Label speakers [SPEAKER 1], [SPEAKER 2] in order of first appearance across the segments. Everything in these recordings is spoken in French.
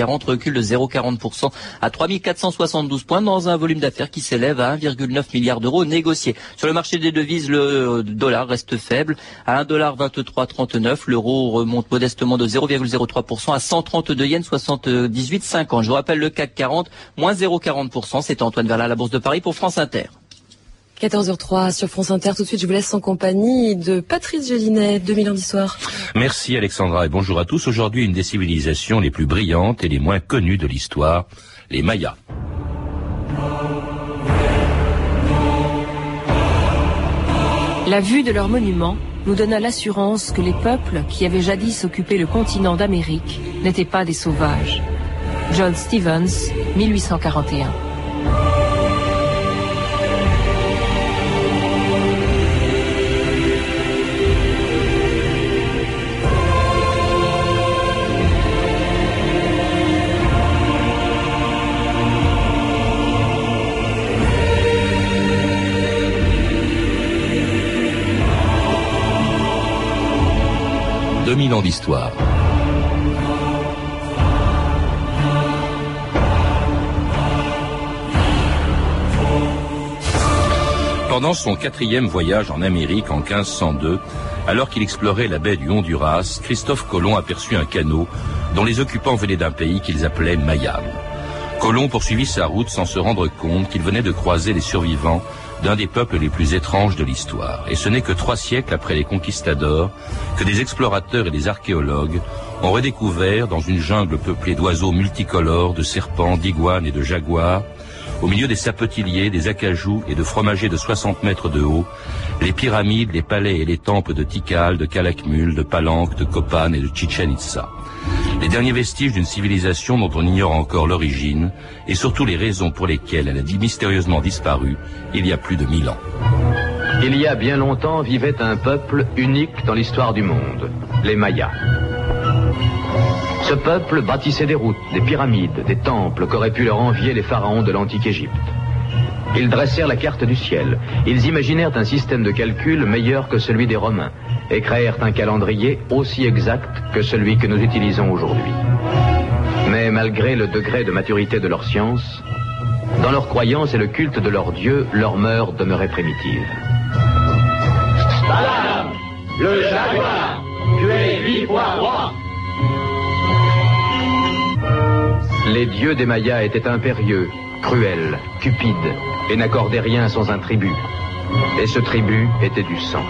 [SPEAKER 1] 40 recule de 0,40% à 3472 points dans un volume d'affaires qui s'élève à 1,9 milliard d'euros négociés. Sur le marché des devises, le dollar reste faible à 1,2339. L'euro remonte modestement de 0,03% à 132 yens 78,50. Je vous rappelle le CAC 40, moins 0,40%. C'est Antoine Verla la Bourse de Paris pour France Inter.
[SPEAKER 2] 14h03 sur France Inter. Tout de suite, je vous laisse en compagnie de Patrice Gélinet, 2000 ans d'histoire.
[SPEAKER 3] Merci Alexandra et bonjour à tous. Aujourd'hui, une des civilisations les plus brillantes et les moins connues de l'histoire, les Mayas.
[SPEAKER 4] La vue de leurs monuments nous donna l'assurance que les peuples qui avaient jadis occupé le continent d'Amérique n'étaient pas des sauvages. John Stevens, 1841.
[SPEAKER 3] D'histoire. Pendant son quatrième voyage en Amérique en 1502, alors qu'il explorait la baie du Honduras, Christophe Colomb aperçut un canot dont les occupants venaient d'un pays qu'ils appelaient Mayam. Colomb poursuivit sa route sans se rendre compte qu'il venait de croiser les survivants d'un des peuples les plus étranges de l'histoire. Et ce n'est que trois siècles après les conquistadors que des explorateurs et des archéologues ont redécouvert dans une jungle peuplée d'oiseaux multicolores, de serpents, d'iguanes et de jaguars, au milieu des sapotilliers, des acajou et de fromagers de 60 mètres de haut, les pyramides, les palais et les temples de Tikal, de Calakmul, de Palenque, de Copan et de Chichen Itza. Les derniers vestiges d'une civilisation dont on ignore encore l'origine et surtout les raisons pour lesquelles elle a mystérieusement disparu il y a plus de mille ans.
[SPEAKER 5] Il y a bien longtemps vivait un peuple unique dans l'histoire du monde, les Mayas. Ce peuple bâtissait des routes, des pyramides, des temples qu'auraient pu leur envier les pharaons de l'antique Égypte. Ils dressèrent la carte du ciel. Ils imaginèrent un système de calcul meilleur que celui des Romains et créèrent un calendrier aussi exact que celui que nous utilisons aujourd'hui. Mais malgré le degré de maturité de leur science, dans leur croyance et le culte de leur Dieu, leurs mœurs demeuraient primitives.
[SPEAKER 6] le jaguar, tu es huit fois roi.
[SPEAKER 5] Les dieux des Mayas étaient impérieux, cruels, cupides, et n'accordaient rien sans un tribut. Et ce tribut était du sang.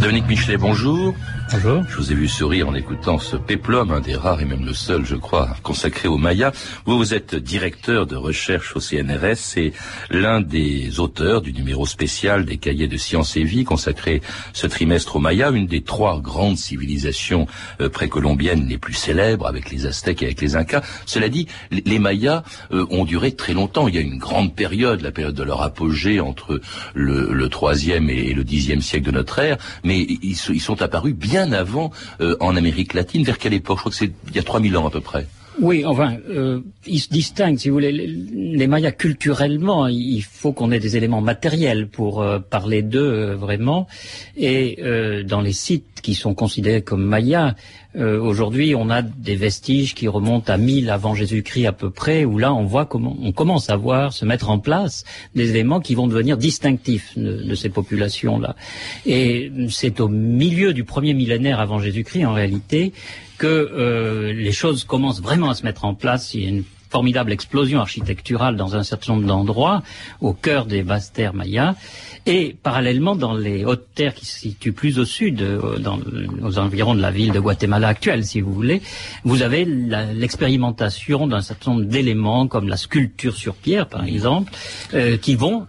[SPEAKER 3] Dominique Michelet, bonjour.
[SPEAKER 7] Bonjour.
[SPEAKER 3] Je vous ai vu sourire en écoutant ce péplum, un des rares et même le seul, je crois, consacré aux Mayas. Vous, vous êtes directeur de recherche au CNRS et l'un des auteurs du numéro spécial des cahiers de sciences et vie consacré ce trimestre aux Mayas, une des trois grandes civilisations euh, précolombiennes les plus célèbres avec les Aztèques et avec les Incas. Cela dit, les Mayas euh, ont duré très longtemps. Il y a une grande période, la période de leur apogée entre le, troisième et le dixième siècle de notre ère, mais ils sont apparus bien bien avant euh, en Amérique latine. Vers quelle époque? Je crois que c'est il y a 3000 ans à peu près.
[SPEAKER 7] Oui, enfin, euh, ils se distinguent, si vous voulez, les, Mayas culturellement, il faut qu'on ait des éléments matériels pour euh, parler d'eux vraiment. Et dans les sites qui sont considérés comme Mayas, euh, aujourd'hui, on a des vestiges qui remontent à 1000 avant Jésus-Christ à peu près, où là, on voit comment, on commence à voir se mettre en place des éléments qui vont devenir distinctifs de, ces populations-là. Et c'est au milieu du premier millénaire avant Jésus-Christ, en réalité, que euh, les choses commencent vraiment à se mettre en place. Il y a une formidable explosion architecturale dans un certain nombre d'endroits, au cœur des basses terres mayas. Et parallèlement, dans les hautes terres qui se situent plus au sud, euh, dans, aux environs de la ville de Guatemala actuelle, si vous voulez, vous avez l'expérimentation d'un certain nombre d'éléments, comme la sculpture sur pierre, par exemple, euh, qui vont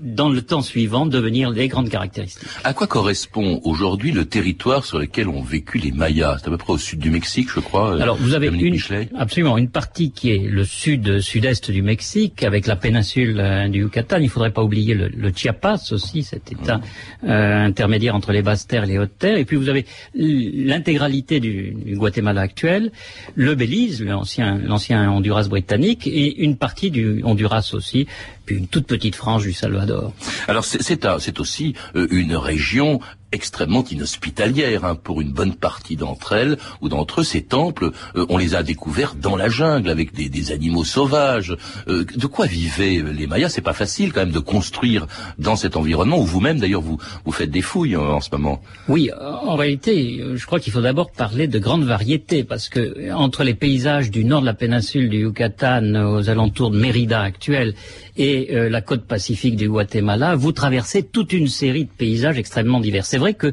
[SPEAKER 7] dans le temps suivant, devenir les grandes caractéristiques.
[SPEAKER 3] À quoi correspond aujourd'hui le territoire sur lequel ont vécu les Mayas? C'est à peu près au sud du Mexique, je crois.
[SPEAKER 7] Euh, Alors vous avez une, absolument une partie qui est le sud-sud-est du Mexique, avec la péninsule euh, du Yucatan. Il faudrait pas oublier le, Chiapas aussi, cet état euh, intermédiaire entre les basses terres et les hautes terres. Et puis vous avez l'intégralité du, du, Guatemala actuel, le Belize, l'ancien l'ancien Honduras britannique, et une partie du Honduras aussi, puis une toute petite frange du Salvador.
[SPEAKER 3] Alors c'est aussi euh, une région extrêmement inhospitalières hein, pour une bonne partie d'entre elles ou d'entre eux. Ces temples, euh, on les a découverts dans la jungle avec des, animaux sauvages. Euh, de quoi vivaient les Mayas? C'est pas facile quand même de construire dans cet environnement où vous-même d'ailleurs vous faites des fouilles en, en ce moment.
[SPEAKER 7] Oui, en réalité, je crois qu'il faut d'abord parler de grande variété parce que entre les paysages du nord de la péninsule du Yucatan aux alentours de Mérida actuelle et euh, la côte pacifique du Guatemala, vous traversez toute une série de paysages extrêmement divers. C'est vrai que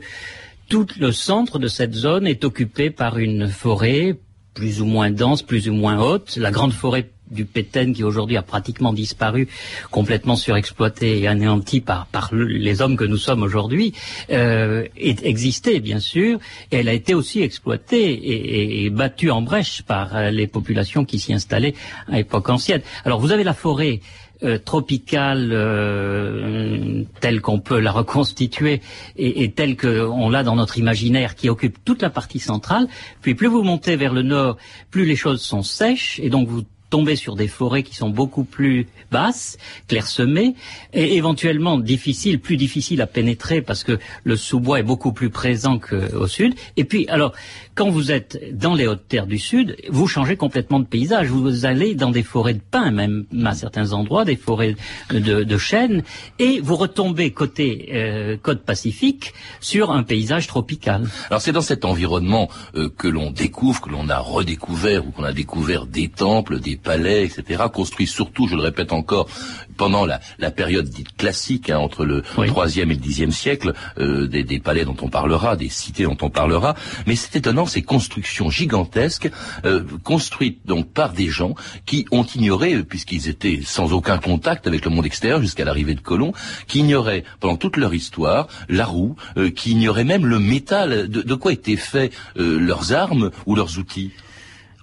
[SPEAKER 7] tout le centre de cette zone est occupé par une forêt plus ou moins dense, plus ou moins haute. La grande forêt du Péten qui aujourd'hui a pratiquement disparu, complètement surexploité et anéanti par, par les hommes que nous sommes aujourd'hui, euh, existait bien sûr, et elle a été aussi exploitée et, et, battue en brèche par euh, les populations qui s'y installaient à l'époque ancienne. Alors vous avez la forêt euh, tropicale euh, telle qu'on peut la reconstituer et, et telle qu'on l'a dans notre imaginaire qui occupe toute la partie centrale. Puis plus vous montez vers le nord, plus les choses sont sèches et donc vous tomber sur des forêts qui sont beaucoup plus basses, clairsemées, et éventuellement difficiles, plus difficiles à pénétrer parce que le sous-bois est beaucoup plus présent qu'au sud. Et puis, alors, quand vous êtes dans les hautes terres du sud, vous changez complètement de paysage. Vous allez dans des forêts de pins, même à certains endroits, des forêts de, chênes, et vous retombez côté euh, côte pacifique sur un paysage tropical.
[SPEAKER 3] Alors c'est dans cet environnement euh, que l'on découvre, que l'on a redécouvert ou qu'on a découvert des temples, des palais, etc., construits surtout, je le répète encore, pendant la, la période dite classique, hein, entre le troisième et le dixième siècle, euh, des, des, palais dont on parlera, des cités dont on parlera. Mais c'est étonnant ces constructions gigantesques, euh, construites donc par des gens qui ont ignoré, puisqu'ils étaient sans aucun contact avec le monde extérieur jusqu'à l'arrivée de Colomb, qui ignoraient pendant toute leur histoire la roue, euh, qui ignoraient même le métal, de, de quoi étaient faits euh, leurs armes ou leurs outils?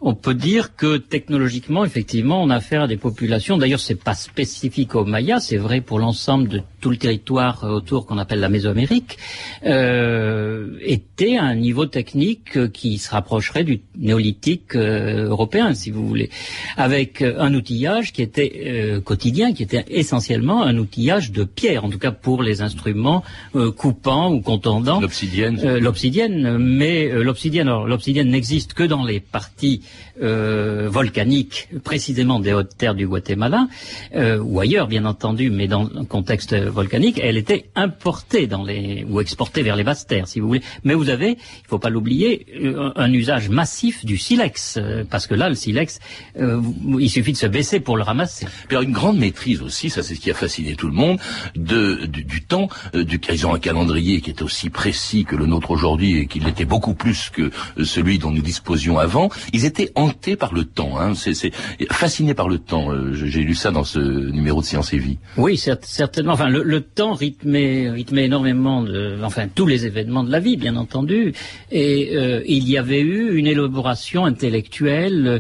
[SPEAKER 7] On peut dire que technologiquement, effectivement, on a affaire à des populations. D'ailleurs, c'est pas spécifique aux Mayas, c'est vrai pour l'ensemble de tout le territoire autour qu'on appelle la Mésoamérique, euh, était à un niveau technique qui se rapprocherait du néolithique euh, européen, si vous voulez, avec un outillage qui était euh, quotidien, qui était essentiellement un outillage de pierre, en tout cas pour les instruments euh, coupants ou contendants.
[SPEAKER 3] L'obsidienne.
[SPEAKER 7] Euh, l'obsidienne, mais l'obsidienne, l'obsidienne n'existe que dans les parties euh, volcanique, précisément des hautes terres du Guatemala, euh, ou ailleurs bien entendu, mais dans un contexte volcanique, elle était importée dans les ou exportée vers les basses terres, si vous voulez. Mais vous avez, il faut pas l'oublier, euh, un, usage massif du silex, parce que là, le silex, il suffit de se baisser pour le ramasser.
[SPEAKER 3] Puis alors, une grande maîtrise aussi, ça c'est ce qui a fasciné tout le monde, de, du, temps, du, ils ont un calendrier qui est aussi précis que le nôtre aujourd'hui et qui l'était beaucoup plus que celui dont nous disposions avant. Ils étaient hanté par le temps. Hein. C'est fasciné par le temps. Euh, j'ai lu ça dans ce numéro de Science et Vie.
[SPEAKER 7] Oui, certainement. Enfin, le, temps rythmait, rythmait énormément, de, enfin tous les événements de la vie, bien entendu. Et euh, il y avait eu une élaboration intellectuelle euh,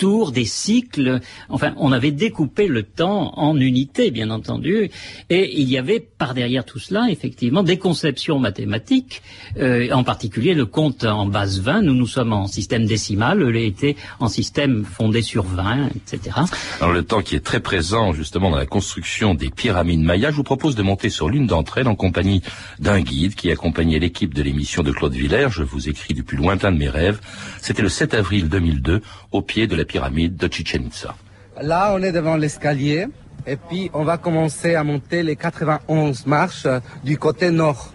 [SPEAKER 7] autour des cycles. Enfin, on avait découpé le temps en unités, bien entendu. Et il y avait par derrière tout cela, effectivement, des conceptions mathématiques, euh, en particulier le compte en base 20. Nous, nous sommes en système décimal. Les en système fondé sur 20, etc.
[SPEAKER 3] Alors le temps qui est très présent justement dans la construction des pyramides mayas, je vous propose de monter sur l'une d'entre elles en compagnie d'un guide qui accompagnait l'équipe de l'émission de Claude Villers. Je vous écris du plus lointain de mes rêves. C'était le 7 avril 2002 au pied de la pyramide de Chichen Itza.
[SPEAKER 8] Là, on est devant l'escalier et puis on va commencer à monter les 91 marches du côté nord.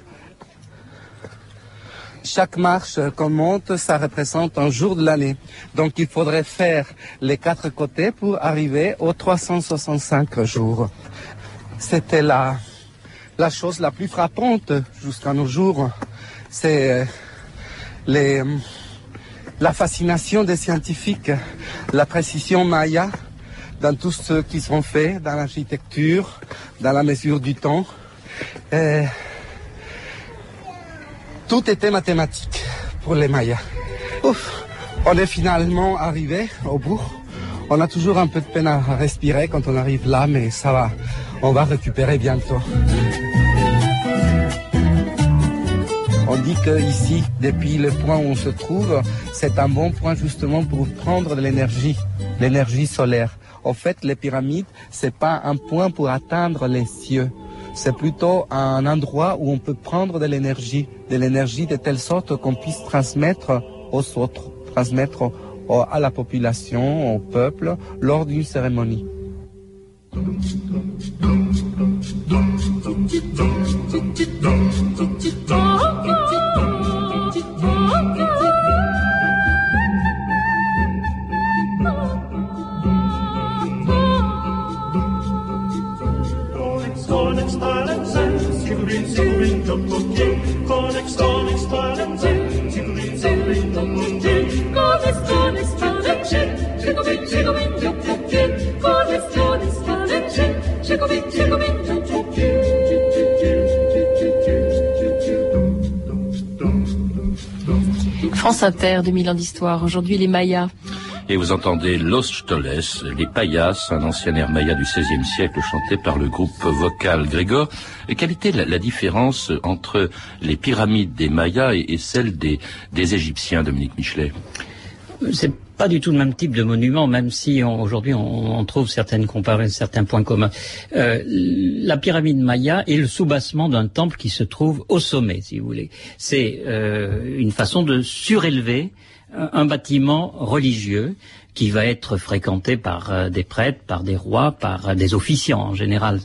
[SPEAKER 8] Chaque marche qu'on monte, ça représente un jour de l'année. Donc il faudrait faire les quatre côtés pour arriver aux 365 jours. C'était la, la chose la plus frappante jusqu'à nos jours. C'est euh, les, la fascination des scientifiques, la précision maya dans tout ce qui sont faits, dans l'architecture, dans la mesure du temps. Tout était mathématique pour les Mayas. Ouf, on est finalement arrivé au bout. On a toujours un peu de peine à respirer quand on arrive là, mais ça va. On va récupérer bientôt. On dit que ici, depuis le point où on se trouve, c'est un bon point justement pour prendre de l'énergie, l'énergie solaire. En fait, les pyramides, c'est pas un point pour atteindre les cieux c'est plutôt un endroit où on peut prendre de l'énergie, de l'énergie de telle sorte qu'on puisse transmettre aux autres, transmettre à la population, au peuple, lors d'une cérémonie.
[SPEAKER 4] Inter, 2000 ans d'histoire. Aujourd'hui, les Mayas.
[SPEAKER 3] Et vous entendez Los Choles, les Payas, un ancien air maya du XVIe siècle chanté par le groupe vocal Grégor. Quelle était la, différence entre les pyramides des Mayas et, celles des, des Égyptiens, Dominique Michelet?
[SPEAKER 7] C'est pas du tout le même type de monument, même si aujourd'hui on, trouve certaines comparaisons, certains points communs. Euh, la pyramide Maya est le soubassement d'un temple qui se trouve au sommet, si vous voulez. C'est euh, une façon de surélever un bâtiment religieux qui va être fréquenté par euh, des prêtres, par des rois, par euh, des officiants en général.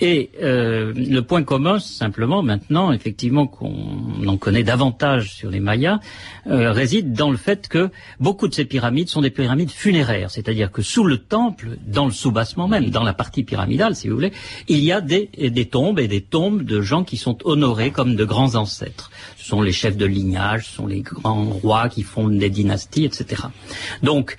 [SPEAKER 7] Et euh, le point commun, simplement maintenant, effectivement, qu'on en connaît davantage sur les Mayas, réside dans le fait que beaucoup de ces pyramides sont des pyramides funéraires, c'est-à-dire que sous le temple, dans le soubassement même, dans la partie pyramidale, si vous voulez, il y a des, des tombes et des tombes de gens qui sont honorés comme de grands ancêtres. Ce sont les chefs de lignage, ce sont les grands rois qui fondent des dynasties, etc. Donc,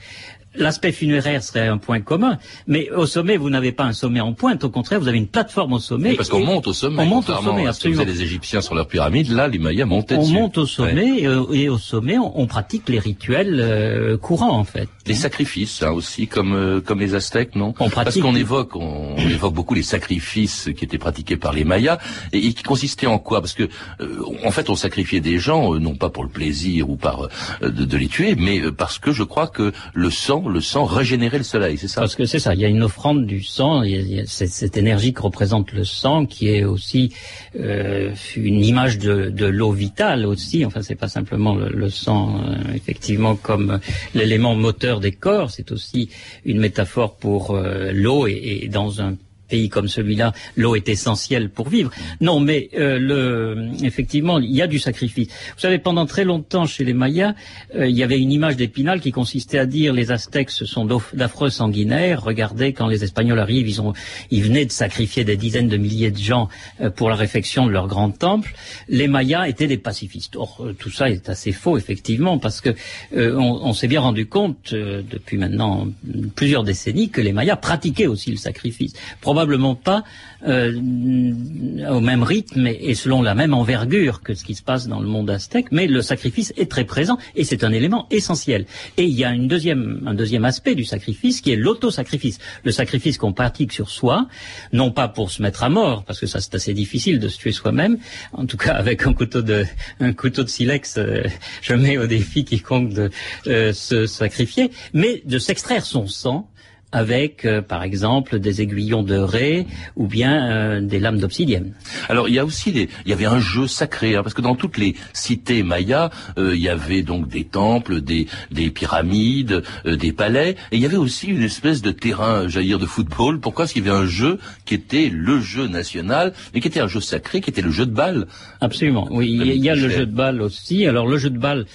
[SPEAKER 7] L'aspect funéraire serait un point commun, mais au sommet, vous n'avez pas un sommet en pointe. Au contraire, vous avez une plateforme au sommet.
[SPEAKER 3] parce qu'on monte au sommet.
[SPEAKER 7] On monte au sommet, absolument.
[SPEAKER 3] les Égyptiens sur leurs pyramides, là, les Mayas montaient
[SPEAKER 7] On monte au sommet et, au sommet, on, pratique les rituels euh, courants, en fait.
[SPEAKER 3] Les sacrifices, hein, aussi, comme euh, comme les Aztèques, non? On pratique... Parce qu'on évoque, on, évoque beaucoup les sacrifices qui étaient pratiqués par les Mayas et, qui consistaient en quoi? Parce que, euh, en fait, on sacrifiait des gens, non pas pour le plaisir ou par de, de, les tuer, mais parce que je crois que le sang le sang régénérer le soleil, c'est ça?
[SPEAKER 7] Parce que c'est ça, il y a une offrande du sang, il y a, cette, énergie que représente le sang, qui est aussi euh, une image de, l'eau vitale aussi. Enfin, c'est pas simplement le, sang, euh, effectivement, comme l'élément moteur des corps, c'est aussi une métaphore pour euh, l'eau et, et dans un pays comme celui-là, l'eau est essentielle pour vivre. Non, mais euh, effectivement, il y a du sacrifice. Vous savez, pendant très longtemps chez les Mayas, euh, il y avait une image d'épinal qui consistait à dire les Aztèques ce sont d'affreux sanguinaires. Regardez, quand les Espagnols arrivent, ils, ont, ils venaient de sacrifier des dizaines de milliers de gens euh, pour la réfection de leur grand temple. Les Mayas étaient des pacifistes. Or, tout ça est assez faux, effectivement, parce que on, on s'est bien rendu compte depuis maintenant plusieurs décennies que les Mayas pratiquaient aussi le sacrifice probablement pas euh, au même rythme et, selon la même envergure que ce qui se passe dans le monde aztèque, mais le sacrifice est très présent et c'est un élément essentiel. Et il y a une deuxième, un deuxième aspect du sacrifice qui est l'autosacrifice, le sacrifice qu'on pratique sur soi, non pas pour se mettre à mort, parce que ça c'est assez difficile de se tuer soi-même, en tout cas avec un couteau de, un couteau de silex, euh, je mets au défi quiconque de euh, se sacrifier, mais de s'extraire son sang avec, euh, par exemple, des aiguillons de raie ou bien euh, des lames d'obsidienne.
[SPEAKER 3] Alors, il y a aussi des, il y avait un jeu sacré, hein, parce que dans toutes les cités mayas, euh, il y avait donc des temples, des, des pyramides, des palais, et il y avait aussi une espèce de terrain, j'allais dire, de football. Pourquoi? Parce qu'il y avait un jeu qui était le jeu national, mais qui était un jeu sacré, qui était le jeu de balle.
[SPEAKER 7] Absolument. Oui, il y a le jeu de balle aussi. Alors, le jeu de balle,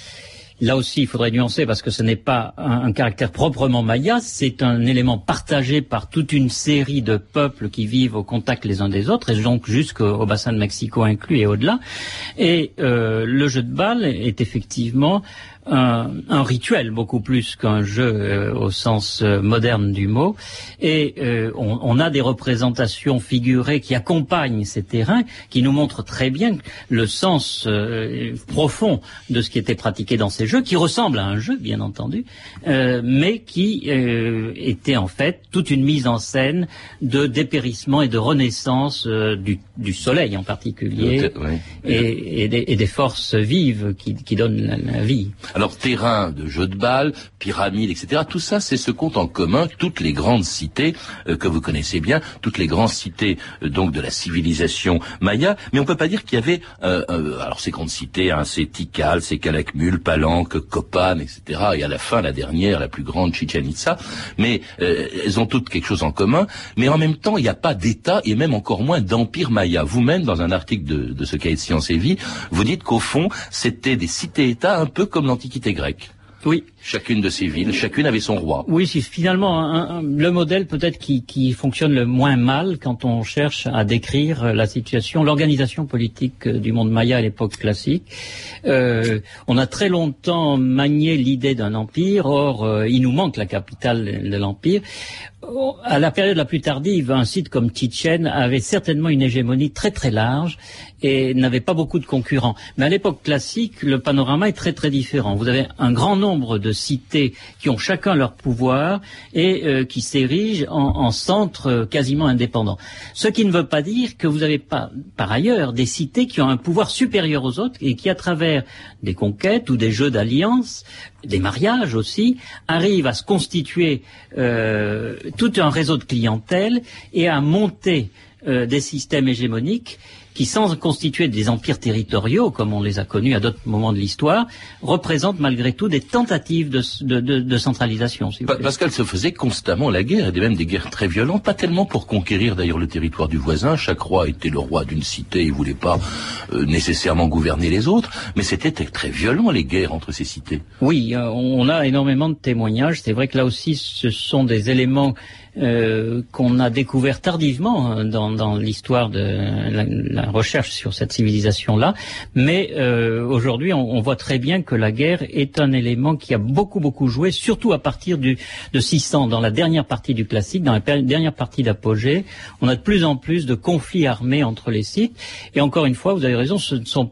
[SPEAKER 7] Là aussi, il faudrait nuancer parce que ce n'est pas un, caractère proprement maya, c'est un élément partagé par toute une série de peuples qui vivent au contact les uns des autres, et donc jusqu'au bassin de Mexico inclus et au-delà. Et euh, le jeu de balle est effectivement un, un rituel beaucoup plus qu'un jeu euh, au sens euh, moderne du mot. Et euh, on, on, a des représentations figurées qui accompagnent ces terrains, qui nous montrent très bien le sens profond de ce qui était pratiqué dans ces jeux, qui ressemble à un jeu, bien entendu, mais qui était en fait toute une mise en scène de dépérissement et de renaissance du, du, soleil en particulier, et, et, des, et, des, forces vives qui, qui donnent la vie.
[SPEAKER 3] Alors terrain de jeux de balles, pyramides, etc. Tout ça, c'est ce qu'ont en commun toutes les grandes cités euh, que vous connaissez bien, toutes les grandes cités euh, donc de la civilisation maya. Mais on peut pas dire qu'il y avait euh, alors ces grandes cités, hein, c'est Tikal, c'est Calakmul, Palenque, Copan, etc. Et à la fin, la dernière, la plus grande, Chichen Itza. Mais elles ont toutes quelque chose en commun. Mais en même temps, il n'y a pas d'État et même encore moins d'empire maya. Vous-même, dans un article de, de ce cahier de Sciences et Vie, vous dites qu'au fond, c'était des cités-États un peu comme l'Antiquité grecque.
[SPEAKER 7] Oui.
[SPEAKER 3] Chacune de ces villes, chacune avait son roi.
[SPEAKER 7] Oui, c'est finalement le modèle peut-être qui, qui, fonctionne le moins mal quand on cherche à décrire la situation, l'organisation politique du monde maya à l'époque classique. Euh, on a très longtemps manié l'idée d'un empire, or euh, il nous manque la capitale de l'empire. À la période la plus tardive, un site comme Chichen avait certainement une hégémonie très très large et n'avait pas beaucoup de concurrents. Mais à l'époque classique, le panorama est très très différent. Vous avez un grand nombre de cités qui ont chacun leur pouvoir et euh, qui s'érigent en, en centres euh, quasiment indépendants. Ce qui ne veut pas dire que vous n'avez pas, par ailleurs, des cités qui ont un pouvoir supérieur aux autres et qui, à travers des conquêtes ou des jeux d'alliance, des mariages aussi, arrivent à se constituer euh, tout un réseau de clientèle et à monter euh, des systèmes hégémoniques qui, sans constituer des empires territoriaux, comme on les a connus à d'autres moments de l'histoire, représentent malgré tout des tentatives de, de, de, de centralisation.
[SPEAKER 3] Si Parce qu'elle se faisait constamment la guerre, et même des guerres très violentes, pas tellement pour conquérir d'ailleurs le territoire du voisin, chaque roi était le roi d'une cité, il voulait pas euh, nécessairement gouverner les autres, mais c'était très violent les guerres entre ces cités.
[SPEAKER 7] Oui, euh, on a énormément de témoignages, c'est vrai que là aussi ce sont des éléments euh, qu'on a découvert tardivement hein, dans, dans l'histoire de la, la, recherche sur cette civilisation-là. Mais euh, aujourd'hui, on, voit très bien que la guerre est un élément qui a beaucoup beaucoup joué, surtout à partir du, de 600, dans la dernière partie du classique, dans la dernière partie d'Apogée. On a de plus en plus de conflits armés entre les sites. Et encore une fois, vous avez raison, ce ne sont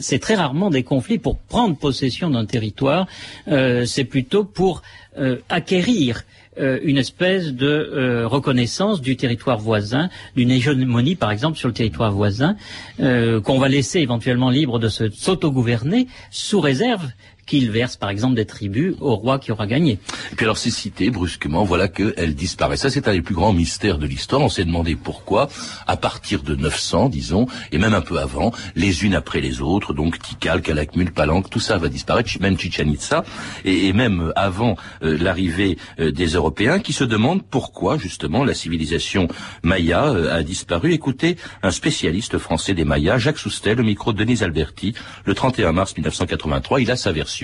[SPEAKER 7] c'est très rarement des conflits pour prendre possession d'un territoire, euh, c'est plutôt pour euh, acquérir euh, une espèce de reconnaissance du territoire voisin, d'une hégémonie par exemple sur le territoire voisin, qu'on va laisser éventuellement libre de s'autogouverner sous réserve qu'il verse par exemple des tribus au roi qui aura gagné.
[SPEAKER 3] Et puis alors ces cités, brusquement, voilà qu'elles disparaissent. Ça c'est un des plus grands mystères de l'histoire. On s'est demandé pourquoi, à partir de 900, disons, et même un peu avant, les unes après les autres, donc Tikal, Calakmul, Palenque, tout ça va disparaître, même Chichen Itza, et, et même avant euh, l'arrivée euh, des Européens, qui se demandent pourquoi justement la civilisation maya euh, a disparu. Écoutez, un spécialiste français des Mayas, Jacques Soustel, au micro de Denise Alberti, le 31 mars 1983, il a sa version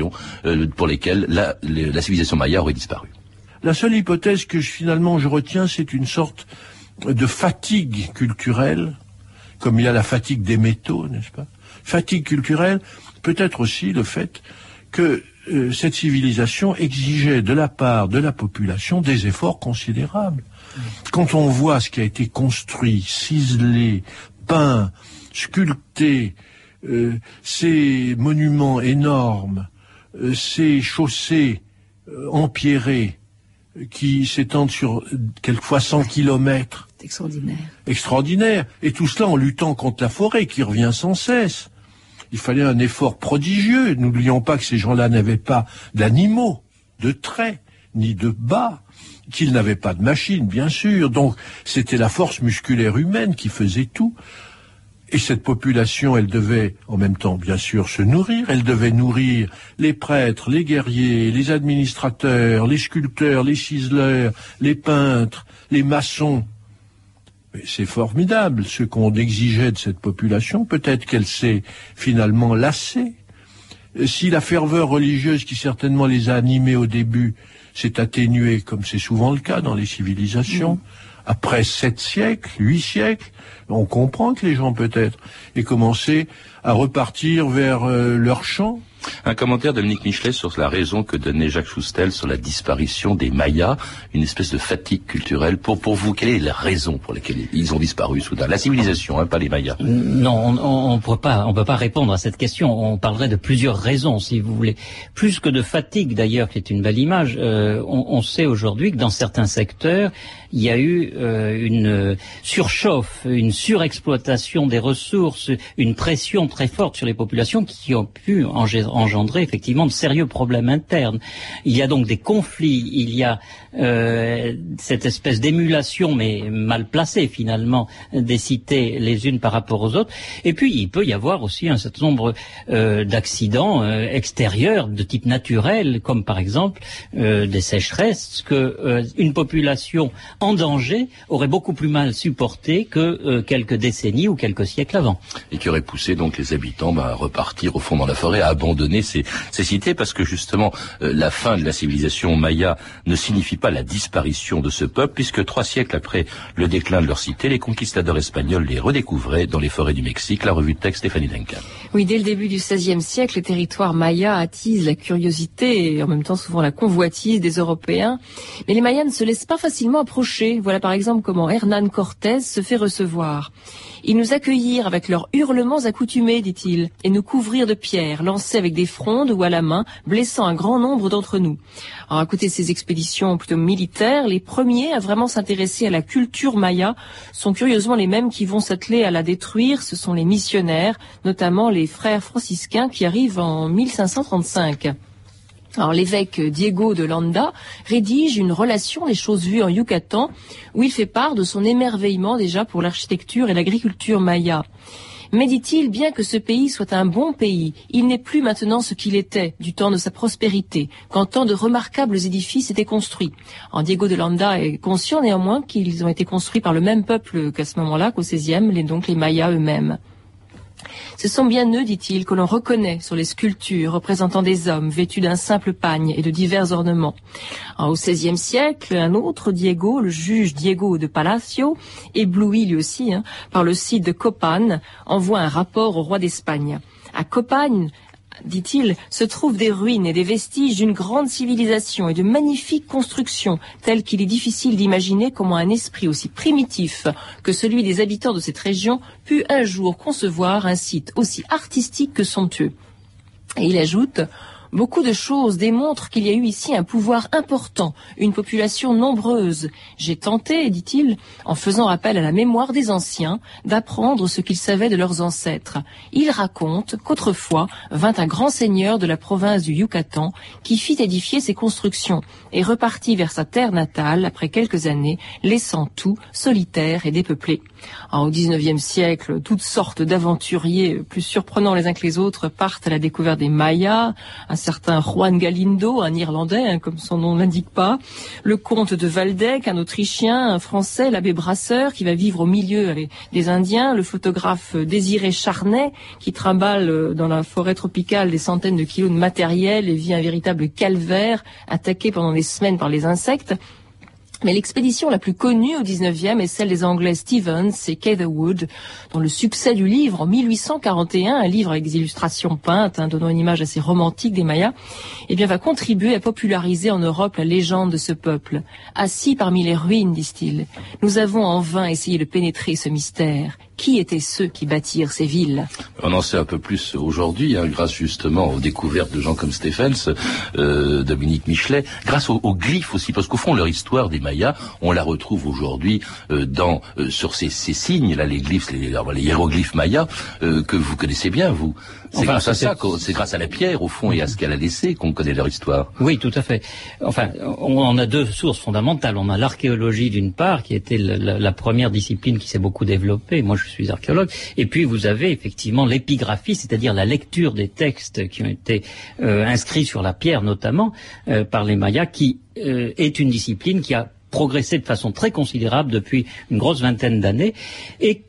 [SPEAKER 3] euh, pour lesquelles la, civilisation maya aurait disparu.
[SPEAKER 9] La seule hypothèse que finalement je retiens, c'est une sorte de fatigue culturelle, comme il y a la fatigue des métaux, n'est-ce pas? Fatigue culturelle, peut-être aussi le fait que euh, cette civilisation exigeait de la part de la population des efforts considérables. Quand on voit ce qui a été construit, ciselé, peint, sculpté, euh, ces monuments énormes, ces chaussées euh, empierrées qui s'étendent sur quelquefois 100 kilomètres.
[SPEAKER 2] Extraordinaire.
[SPEAKER 9] Extraordinaire. Et tout cela en luttant contre la forêt qui revient sans cesse. Il fallait un effort prodigieux. N'oublions pas que ces gens-là n'avaient pas d'animaux, de traits, ni de bas, qu'ils n'avaient pas de machines, bien sûr. Donc c'était la force musculaire humaine qui faisait tout. Et cette population, elle devait en même temps, bien sûr, se nourrir. Elle devait nourrir les prêtres, les guerriers, les administrateurs, les sculpteurs, les ciseleurs, les peintres, les maçons. C'est formidable ce qu'on exigeait de cette population. Peut-être qu'elle s'est finalement lassée. Si la ferveur religieuse qui certainement les a animés au début s'est atténuée, comme c'est souvent le cas dans les civilisations, mmh après sept siècles, huit siècles, on comprend que les gens peut-être aient commencé à repartir vers euh, leur champ,
[SPEAKER 3] un commentaire de Dominique Michelet sur la raison que donnait Jacques Choustel sur la disparition des Mayas, une espèce de fatigue culturelle. Pour, pour vous, quelle est la raison pour laquelle ils ont disparu soudain La civilisation, hein, pas les Mayas.
[SPEAKER 7] Non, on ne peut pas, on peut pas répondre à cette question. On parlerait de plusieurs raisons, si vous voulez. Plus que de fatigue, d'ailleurs, qui est une belle image. Euh, on, sait aujourd'hui que dans certains secteurs, il y a eu euh, une surchauffe, une surexploitation des ressources, une pression très forte sur les populations qui ont pu engendrer engendrer effectivement de sérieux problèmes internes. Il y a donc des conflits, il y a euh, cette espèce d'émulation, mais mal placée finalement, des cités les unes par rapport aux autres. Et puis il peut y avoir aussi un certain nombre euh, d'accidents euh, extérieurs de type naturel, comme par exemple des sécheresses que une population en danger aurait beaucoup plus mal supporté que quelques décennies ou quelques siècles avant.
[SPEAKER 3] Et qui aurait poussé donc les habitants bah, à repartir au fond dans la forêt, à abandonner ces, ces cités, parce que justement la fin de la civilisation maya ne signifie pas la disparition de ce peuple, puisque trois siècles après le déclin de leur cité, les conquistadors espagnols les redécouvraient dans les forêts du Mexique. La revue de texte Stéphanie Duncan.
[SPEAKER 4] Oui, dès le début du XVIe siècle, les territoires mayas attisent la curiosité et en même temps souvent la convoitise des Européens. Mais les Mayas ne se laissent pas facilement approcher. Voilà par exemple comment Hernán Cortés se fait recevoir. Ils nous accueillirent avec leurs hurlements accoutumés, dit-il, et nous couvrirent de pierres, lancées avec des frondes ou à la main, blessant un grand nombre d'entre nous. Alors, à côté de ces expéditions plutôt militaires, les premiers à vraiment s'intéresser à la culture maya sont curieusement les mêmes qui vont s'atteler à la détruire. Ce sont les missionnaires, notamment les frères franciscains qui arrivent en 1535. Alors l'évêque Diego de Landa rédige une relation des choses vues en Yucatan où il fait part de son émerveillement déjà pour l'architecture et l'agriculture maya. Mais dit-il, bien que ce pays soit un bon pays, il n'est plus maintenant ce qu'il était du temps de sa prospérité, quand tant de remarquables édifices étaient construits. En Diego de Landa est conscient néanmoins qu'ils ont été construits par le même peuple qu'à ce moment-là, qu'au XVIe, donc les Mayas eux-mêmes. Ce sont bien eux, dit-il, que l'on reconnaît sur les sculptures représentant des hommes vêtus d'un simple pagne et de divers ornements. au XVIe siècle, un autre Diego, le juge Diego de Palacio, ébloui lui aussi hein, par le site de Copan, envoie un rapport au roi d'Espagne. À Copan, dit-il, se trouvent des ruines et des vestiges d'une grande civilisation et de magnifiques constructions, telles qu'il est difficile d'imaginer comment un esprit aussi primitif que celui des habitants de cette région put un jour concevoir un site aussi artistique que somptueux. Et il ajoute, Beaucoup de choses démontrent qu'il y a eu ici un pouvoir important, une population nombreuse. J'ai tenté, dit-il, en faisant appel à la mémoire des anciens, d'apprendre ce qu'ils savaient de leurs ancêtres. Il raconte qu'autrefois vint un grand seigneur de la province du Yucatan qui fit édifier ses constructions et repartit vers sa terre natale après quelques années, laissant tout solitaire et dépeuplé. au XIXe siècle, toutes sortes d'aventuriers plus surprenants les uns que les autres partent à la découverte des Mayas, certain Juan Galindo, un Irlandais, hein, comme son nom l'indique pas, le comte de Waldeck, un Autrichien, un Français, l'abbé Brasseur, qui va vivre au milieu des Indiens, le photographe Désiré Charnay, qui trimballe euh, dans la forêt tropicale des centaines de kilos de matériel et vit un véritable calvaire, attaqué pendant des semaines par les insectes. Mais l'expédition la plus connue au 19e est celle des Anglais Stevens et Catherwood, dont le succès du livre en 1841, un livre avec des illustrations peintes, hein, donnant une image assez romantique des Mayas, eh bien, va contribuer à populariser en Europe la légende de ce peuple. Assis parmi les ruines, disent-ils, nous avons en vain essayé de pénétrer ce mystère. Qui étaient ceux qui bâtirent ces villes
[SPEAKER 3] On en sait un peu plus aujourd'hui, hein, grâce justement aux découvertes de gens comme Stephens, euh, Dominique Michelet, grâce aux, glyphes aussi, parce qu'au fond leur histoire des Mayas, on la retrouve aujourd'hui euh, euh, sur ces, ces, signes là, les glyphes, les, les hiéroglyphes mayas que vous connaissez bien vous. C'est grâce à ça, c'est grâce à la pierre au fond et à ce qu'elle a laissé qu'on connaît leur histoire.
[SPEAKER 7] Oui, tout à fait. Enfin, on a deux sources fondamentales. On a l'archéologie d'une part, qui était la, la première discipline qui s'est beaucoup développée. Moi, je suis archéologue. Et puis vous avez effectivement l'épigraphie, c'est-à-dire la lecture des textes qui ont été euh, inscrits sur la pierre, notamment euh, par les Mayas, qui euh, est une discipline qui a progressé de façon très considérable depuis une grosse vingtaine d'années et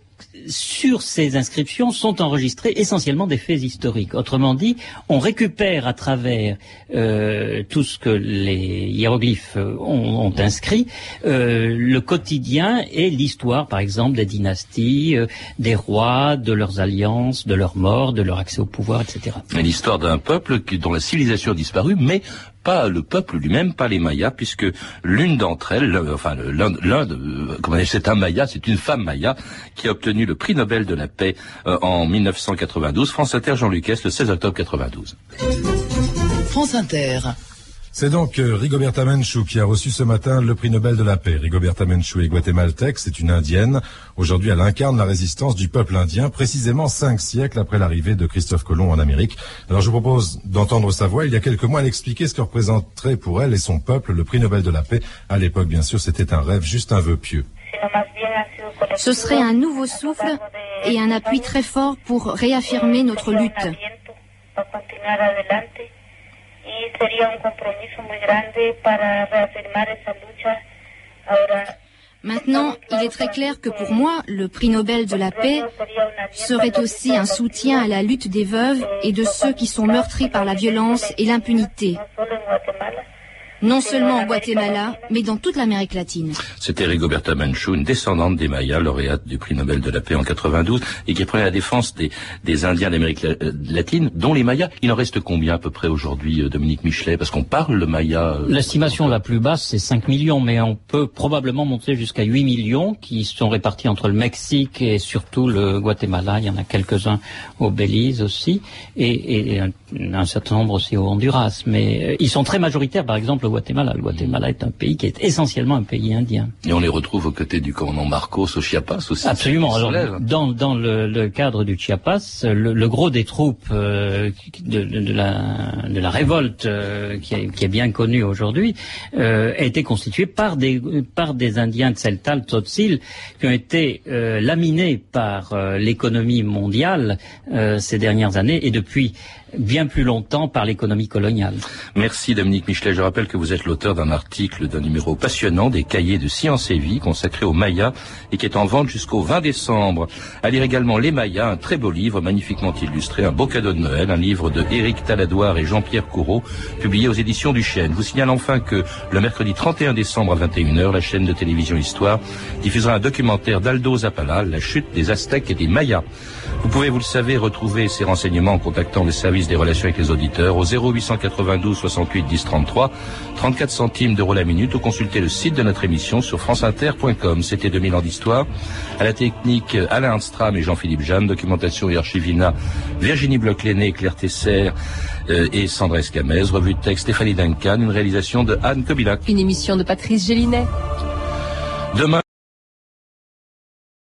[SPEAKER 7] sur ces inscriptions sont enregistrés essentiellement des faits historiques. Autrement dit, on récupère à travers euh, tout ce que les hiéroglyphes ont, inscrit euh, le quotidien et l'histoire, par exemple, des dynasties, euh, des rois, de leurs alliances, de leurs morts, de leur accès au pouvoir, etc.
[SPEAKER 3] L'histoire d'un peuple dont la civilisation a disparu, mais pas le peuple lui-même, pas les Mayas, puisque l'une d'entre elles, enfin l'un, de, comment c'est un Maya, c'est une femme Maya qui a obtenu le prix Nobel de la paix euh, en 1992. France Inter, Jean Lucas, le 16 octobre 92.
[SPEAKER 10] France Inter. C'est donc euh, Rigoberta Menchú qui a reçu ce matin le prix Nobel de la paix. Rigoberta Menchú est guatémaltèque, c'est une indienne. Aujourd'hui, elle incarne la résistance du peuple indien, précisément cinq siècles après l'arrivée de Christophe Colomb en Amérique. Alors je vous propose d'entendre sa voix. Il y a quelques mois, elle expliquait ce que représenterait pour elle et son peuple le prix Nobel de la paix. À l'époque, bien sûr, c'était un rêve, juste un vœu pieux.
[SPEAKER 11] Ce serait un nouveau souffle et un appui très fort pour réaffirmer notre lutte. Maintenant, il est très clair que pour moi, le prix Nobel de la paix serait aussi un soutien à la lutte des veuves et de ceux qui sont meurtris par la violence et l'impunité non seulement au Guatemala, mais dans toute l'Amérique latine.
[SPEAKER 3] C'était Rigoberta Menchú, une descendante des Mayas, lauréate du prix Nobel de la paix en 92, et qui prenait la défense des, des Indiens d'Amérique euh, latine, dont les Mayas. Il en reste combien à peu près aujourd'hui, euh, Dominique Michelet? Parce qu'on parle le Maya...
[SPEAKER 7] Euh, L'estimation la plus basse, c'est 5 millions, mais on peut probablement monter jusqu'à 8 millions, qui sont répartis entre le Mexique et surtout le Guatemala. Il y en a quelques-uns au Belize aussi, et, et un, un, certain nombre aussi au Honduras. Mais ils sont très majoritaires, par exemple, Guatemala. Le Guatemala est un pays qui est essentiellement un pays indien.
[SPEAKER 3] Et on les retrouve aux côtés du commandant Marcos au Chiapas aussi.
[SPEAKER 7] Absolument. Alors, dans, dans le, le, cadre du Chiapas, le, le gros des troupes euh, de, de, la, de la révolte euh, qui, est, qui, est, bien connue aujourd'hui euh, a été constitué par des, par des Indiens de Tseltal, Tzotzil, qui ont été laminés par l'économie mondiale ces dernières années et depuis bien plus longtemps par l'économie coloniale.
[SPEAKER 3] Merci Dominique Michelet. Je rappelle que vous êtes l'auteur d'un article d'un numéro passionnant des cahiers de sciences et vie consacré aux Mayas et qui est en vente jusqu'au 20 décembre. À lire également Les Mayas, un très beau livre magnifiquement illustré, un beau cadeau de Noël, un livre de Éric Taladoire et Jean-Pierre Courreau, publié aux éditions du Chêne. Vous signale enfin que le mercredi 31 décembre à 21h, la chaîne de télévision Histoire diffusera un documentaire d'Aldo Zapala, La chute des Aztèques et des Mayas. Vous pouvez, vous le savez, retrouver ces renseignements en contactant le service des relations avec les auditeurs au 0892 68 10 33, 34 centimes d'euros la minute ou consulter le site de notre émission sur franceinter.com. C'était 2000 ans d'histoire. À la technique, Alain Armstrong et Jean-Philippe Jeanne, documentation et archivina, Virginie Bloch-Léné, Claire Tesser euh, et Sandra Escamez, revue de texte Stéphanie Duncan, une réalisation de Anne Kobilac.
[SPEAKER 4] Une émission de Patrice Gélinet.
[SPEAKER 3] Demain,